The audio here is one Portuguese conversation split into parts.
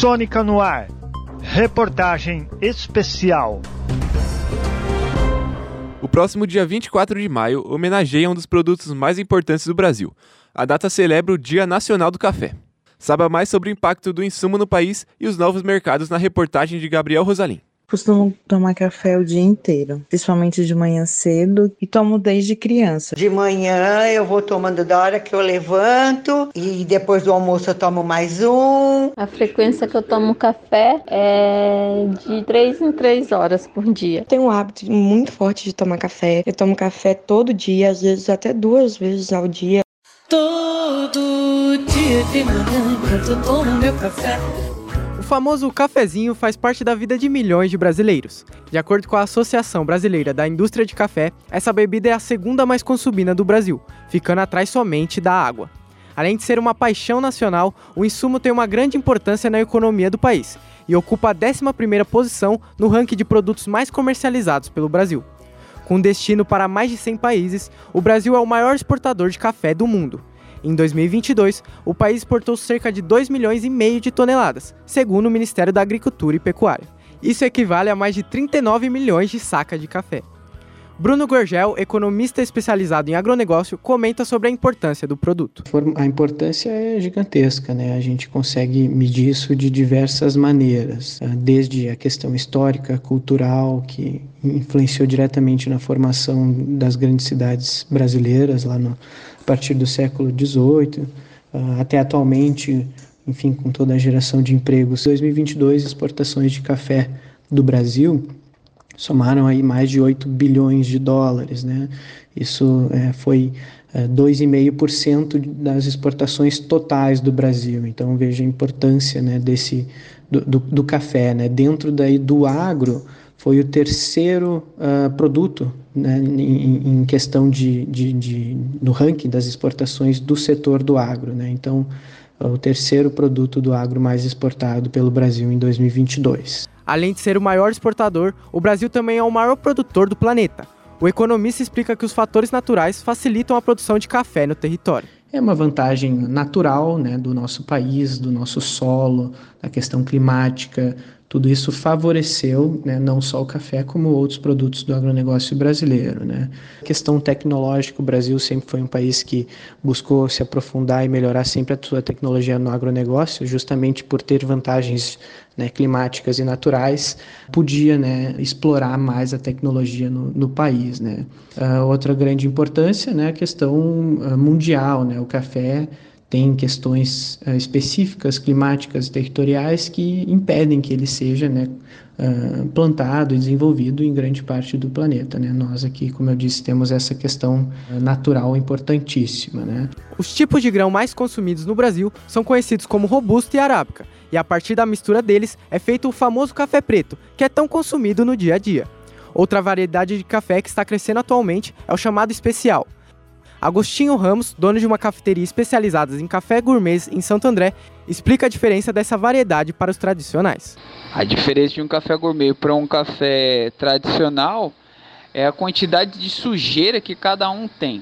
Sônica no ar. Reportagem especial. O próximo dia 24 de maio homenageia um dos produtos mais importantes do Brasil. A data celebra o Dia Nacional do Café. Saiba mais sobre o impacto do insumo no país e os novos mercados na reportagem de Gabriel Rosalim. Costumo tomar café o dia inteiro, principalmente de manhã cedo, e tomo desde criança. De manhã eu vou tomando da hora que eu levanto e depois do almoço eu tomo mais um. A frequência que eu tomo café é de 3 em 3 horas por dia. Tenho um hábito muito forte de tomar café. Eu tomo café todo dia, às vezes até duas vezes ao dia. Todo dia de manhã, eu tomo meu café. Famoso cafezinho faz parte da vida de milhões de brasileiros. De acordo com a Associação Brasileira da Indústria de Café, essa bebida é a segunda mais consumida do Brasil, ficando atrás somente da água. Além de ser uma paixão nacional, o insumo tem uma grande importância na economia do país e ocupa a 11ª posição no ranking de produtos mais comercializados pelo Brasil. Com destino para mais de 100 países, o Brasil é o maior exportador de café do mundo. Em 2022, o país exportou cerca de 2 milhões e meio de toneladas, segundo o Ministério da Agricultura e Pecuária. Isso equivale a mais de 39 milhões de sacas de café. Bruno Gorgel, economista especializado em agronegócio, comenta sobre a importância do produto. A importância é gigantesca, né? A gente consegue medir isso de diversas maneiras, ah, desde a questão histórica, cultural, que influenciou diretamente na formação das grandes cidades brasileiras lá no, partir do século XVIII, ah, até atualmente, enfim, com toda a geração de empregos. Em 2022, exportações de café do Brasil somaram aí mais de 8 bilhões de dólares, né? Isso é, foi é, 2,5% das exportações totais do Brasil. Então veja a importância, né, desse do, do, do café, né? Dentro daí do agro foi o terceiro uh, produto né, em, em, questão de, de, de, no ranking das exportações do setor do agro. Né? Então, o terceiro produto do agro mais exportado pelo Brasil em 2022. Além de ser o maior exportador, o Brasil também é o maior produtor do planeta. O economista explica que os fatores naturais facilitam a produção de café no território. É uma vantagem natural né, do nosso país, do nosso solo, da questão climática, tudo isso favoreceu né, não só o café, como outros produtos do agronegócio brasileiro. Né. Questão tecnológica, o Brasil sempre foi um país que buscou se aprofundar e melhorar sempre a sua tecnologia no agronegócio, justamente por ter vantagens né, climáticas e naturais, podia né, explorar mais a tecnologia no, no país. Né. Uh, outra grande importância né, a questão uh, mundial. Né, o café tem questões uh, específicas, climáticas e territoriais que impedem que ele seja né, uh, plantado e desenvolvido em grande parte do planeta. Né? Nós aqui, como eu disse, temos essa questão uh, natural importantíssima. Né? Os tipos de grão mais consumidos no Brasil são conhecidos como robusta e arábica, e a partir da mistura deles é feito o famoso café preto, que é tão consumido no dia a dia. Outra variedade de café que está crescendo atualmente é o chamado especial, Agostinho Ramos, dono de uma cafeteria especializada em café gourmet em Santo André, explica a diferença dessa variedade para os tradicionais. A diferença de um café gourmet para um café tradicional é a quantidade de sujeira que cada um tem.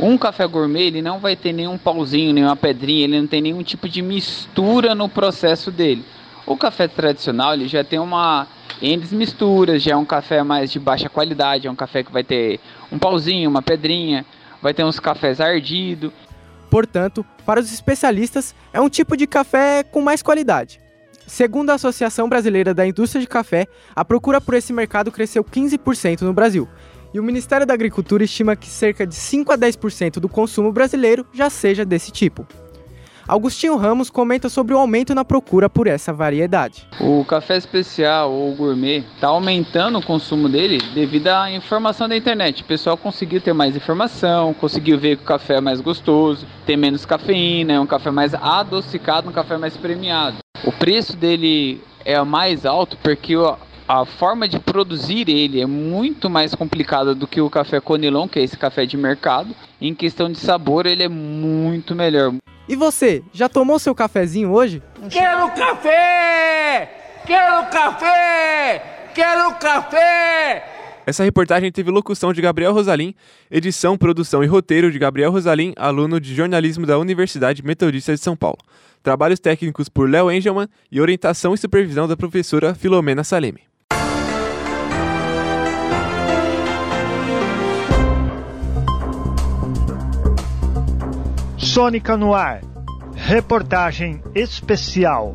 Um café gourmet ele não vai ter nenhum pauzinho, nenhuma pedrinha, ele não tem nenhum tipo de mistura no processo dele. O café tradicional ele já tem uma N misturas, já é um café mais de baixa qualidade, é um café que vai ter um pauzinho, uma pedrinha vai ter uns cafés ardidos. Portanto, para os especialistas, é um tipo de café com mais qualidade. Segundo a Associação Brasileira da Indústria de Café, a procura por esse mercado cresceu 15% no Brasil. E o Ministério da Agricultura estima que cerca de 5 a 10% do consumo brasileiro já seja desse tipo. Augustinho Ramos comenta sobre o aumento na procura por essa variedade. O café especial ou gourmet está aumentando o consumo dele devido à informação da internet. O pessoal conseguiu ter mais informação, conseguiu ver que o café é mais gostoso, tem menos cafeína, é um café mais adocicado, um café mais premiado. O preço dele é mais alto porque a forma de produzir ele é muito mais complicada do que o café Conilon, que é esse café de mercado. Em questão de sabor, ele é muito melhor. E você, já tomou seu cafezinho hoje? Quero café! Quero café! Quero café! Essa reportagem teve locução de Gabriel Rosalim, edição, produção e roteiro de Gabriel Rosalim, aluno de jornalismo da Universidade Metodista de São Paulo. Trabalhos técnicos por Léo Engelman e orientação e supervisão da professora Filomena Saleme. Sônica no ar. Reportagem especial.